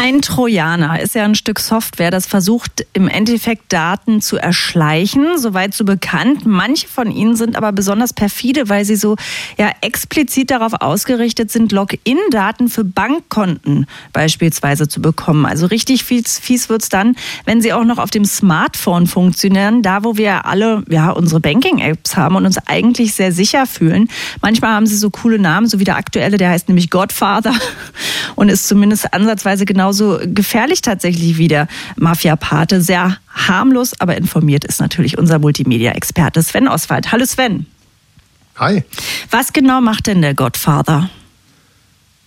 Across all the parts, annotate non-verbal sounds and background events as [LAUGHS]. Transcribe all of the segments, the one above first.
Ein Trojaner ist ja ein Stück Software, das versucht im Endeffekt Daten zu erschleichen, soweit so bekannt. Manche von ihnen sind aber besonders perfide, weil sie so ja explizit darauf ausgerichtet sind, Login-Daten für Bankkonten beispielsweise zu bekommen. Also richtig fies, fies wird's dann, wenn sie auch noch auf dem Smartphone funktionieren, da wo wir alle ja unsere Banking-Apps haben und uns eigentlich sehr sicher fühlen. Manchmal haben sie so coole Namen, so wie der aktuelle, der heißt nämlich Godfather [LAUGHS] und ist zumindest ansatzweise genau genauso gefährlich tatsächlich wie der Mafia-Pate. Sehr harmlos, aber informiert ist natürlich unser Multimedia-Experte Sven Oswald. Hallo Sven. Hi. Was genau macht denn der Godfather?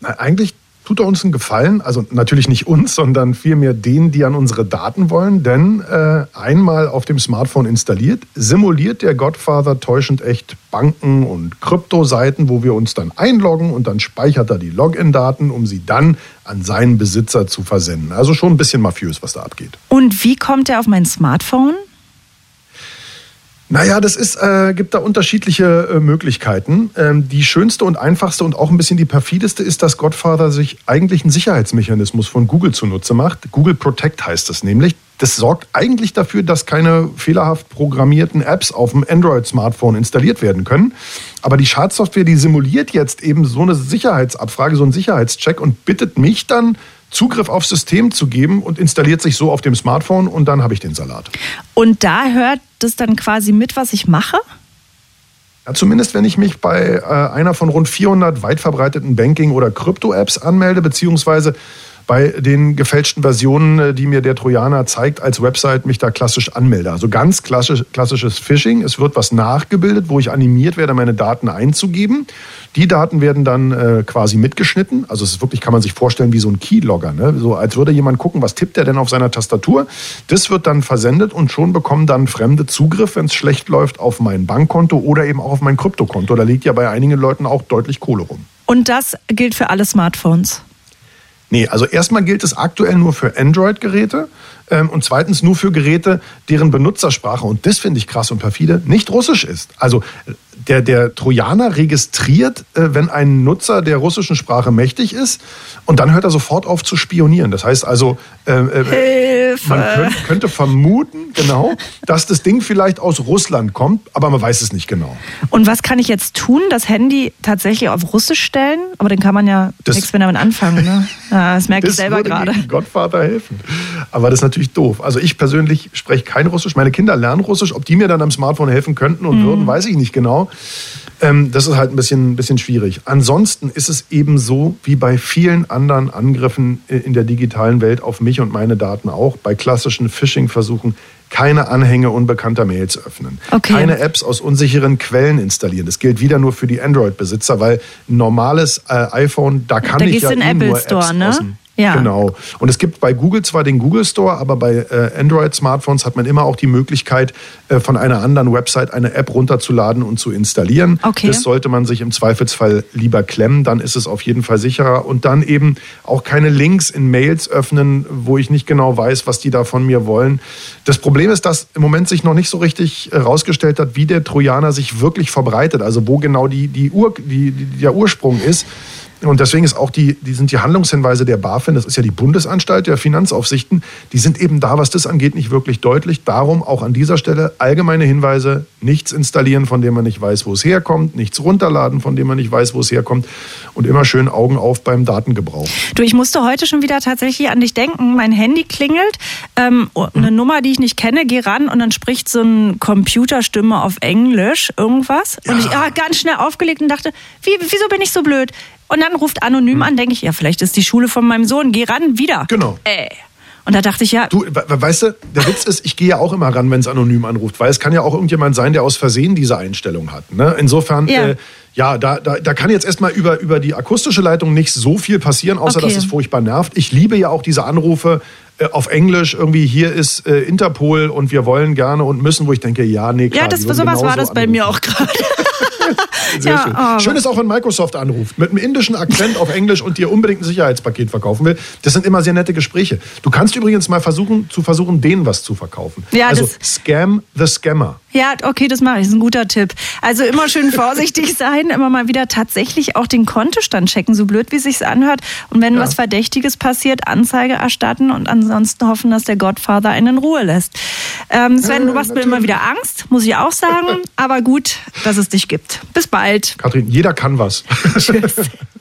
Na, eigentlich tut er uns einen Gefallen, also natürlich nicht uns, sondern vielmehr denen, die an unsere Daten wollen, denn äh, einmal auf dem Smartphone installiert, simuliert der Godfather täuschend echt Banken und Kryptoseiten, wo wir uns dann einloggen und dann speichert er die Login-Daten, um sie dann an seinen Besitzer zu versenden. Also schon ein bisschen mafiös, was da abgeht. Und wie kommt er auf mein Smartphone? Naja, das ist, äh, gibt da unterschiedliche äh, Möglichkeiten. Ähm, die schönste und einfachste und auch ein bisschen die perfideste ist, dass Godfather sich eigentlich einen Sicherheitsmechanismus von Google zunutze macht. Google Protect heißt das nämlich. Das sorgt eigentlich dafür, dass keine fehlerhaft programmierten Apps auf dem Android-Smartphone installiert werden können. Aber die Schadsoftware, die simuliert jetzt eben so eine Sicherheitsabfrage, so einen Sicherheitscheck und bittet mich dann, Zugriff aufs System zu geben und installiert sich so auf dem Smartphone und dann habe ich den Salat. Und da hört das dann quasi mit, was ich mache? Ja, zumindest wenn ich mich bei äh, einer von rund 400 weit verbreiteten Banking- oder Krypto-Apps anmelde, beziehungsweise bei den gefälschten Versionen, äh, die mir der Trojaner zeigt, als Website mich da klassisch anmelde. Also ganz klassisch, klassisches Phishing. Es wird was nachgebildet, wo ich animiert werde, meine Daten einzugeben. Die Daten werden dann äh, quasi mitgeschnitten. Also es ist wirklich, kann man sich vorstellen, wie so ein Keylogger. Ne? So als würde jemand gucken, was tippt er denn auf seiner Tastatur. Das wird dann versendet und schon bekommen dann Fremde Zugriff, wenn es schlecht läuft, auf mein Bankkonto oder eben auch auf mein Kryptokonto. Da liegt ja bei einigen Leuten auch deutlich Kohle rum. Und das gilt für alle Smartphones? Nee, also erstmal gilt es aktuell nur für Android-Geräte ähm, und zweitens nur für Geräte, deren Benutzersprache, und das finde ich krass und perfide, nicht russisch ist. Also der, der Trojaner registriert, äh, wenn ein Nutzer der russischen Sprache mächtig ist und dann hört er sofort auf zu spionieren. Das heißt also, äh, äh, man könnte, könnte vermuten, genau, dass das Ding vielleicht aus Russland kommt, aber man weiß es nicht genau. Und was kann ich jetzt tun? Das Handy tatsächlich auf Russisch stellen? Aber dann kann man ja das, nichts mehr damit anfangen. Ne? Ja, das merke ich selber gerade. Gottvater helfen. Aber das ist natürlich doof. Also ich persönlich spreche kein Russisch. Meine Kinder lernen Russisch. Ob die mir dann am Smartphone helfen könnten und mhm. würden, weiß ich nicht genau. Ähm, das ist halt ein bisschen, bisschen schwierig. Ansonsten ist es eben so wie bei vielen anderen Angriffen in der digitalen Welt auf mich und meine Daten auch, bei klassischen Phishing-Versuchen keine Anhänge unbekannter Mails öffnen, okay. keine Apps aus unsicheren Quellen installieren. Das gilt wieder nur für die Android-Besitzer, weil ein normales äh, iPhone, da kann da ich ja in eh Apple nur Store, Apps ne? Ja. Genau. Und es gibt bei Google zwar den Google Store, aber bei äh, Android-Smartphones hat man immer auch die Möglichkeit, äh, von einer anderen Website eine App runterzuladen und zu installieren. Okay. Das sollte man sich im Zweifelsfall lieber klemmen, dann ist es auf jeden Fall sicherer. Und dann eben auch keine Links in Mails öffnen, wo ich nicht genau weiß, was die da von mir wollen. Das Problem ist, dass im Moment sich noch nicht so richtig herausgestellt hat, wie der Trojaner sich wirklich verbreitet, also wo genau die, die Ur, die, die, der Ursprung ist. Und deswegen ist auch die, die sind die Handlungshinweise der BaFin, das ist ja die Bundesanstalt der Finanzaufsichten, die sind eben da, was das angeht, nicht wirklich deutlich. Darum auch an dieser Stelle allgemeine Hinweise, nichts installieren, von dem man nicht weiß, wo es herkommt, nichts runterladen, von dem man nicht weiß, wo es herkommt und immer schön Augen auf beim Datengebrauch. Du, ich musste heute schon wieder tatsächlich an dich denken. Mein Handy klingelt, ähm, eine hm. Nummer, die ich nicht kenne, geh ran und dann spricht so eine Computerstimme auf Englisch irgendwas. Ja. Und ich ah, ganz schnell aufgelegt und dachte, wie, wieso bin ich so blöd? Und dann ruft anonym hm. an, denke ich, ja, vielleicht ist die Schule von meinem Sohn. Geh ran, wieder. Genau. Äh. Und da dachte ich ja. Du, weißt du, der Witz ist, ich gehe ja auch immer ran, wenn es anonym anruft, weil es kann ja auch irgendjemand sein, der aus Versehen diese Einstellung hat. Ne? Insofern, ja, äh, ja da, da, da kann jetzt erstmal über, über die akustische Leitung nicht so viel passieren, außer okay. dass es furchtbar nervt. Ich liebe ja auch diese Anrufe äh, auf Englisch, irgendwie hier ist äh, Interpol und wir wollen gerne und müssen, wo ich denke, ja, nee, klar. Ja, das, sowas war das bei mir auch gerade. [LAUGHS] Sehr Ja, schön. Schön ist auch, wenn Microsoft anruft, mit einem indischen Akzent auf Englisch und dir unbedingt ein Sicherheitspaket verkaufen will. Das sind immer sehr nette Gespräche. Du kannst übrigens mal versuchen, zu versuchen, denen was zu verkaufen. Ja, also Scam the Scammer. Ja, okay, das mache ich. Das ist ein guter Tipp. Also immer schön vorsichtig [LAUGHS] sein, immer mal wieder tatsächlich auch den Kontostand checken, so blöd wie sich's anhört. Und wenn Ja. was Verdächtiges passiert, Anzeige erstatten und ansonsten hoffen, dass der Godfather einen in Ruhe lässt. Ähm, Sven, Äh, du machst mir immer wieder Angst, muss ich auch sagen. [LAUGHS] Aber gut, dass es dich gibt. Bis bald. Kathrin, jeder kann was. Tschüss. [LAUGHS]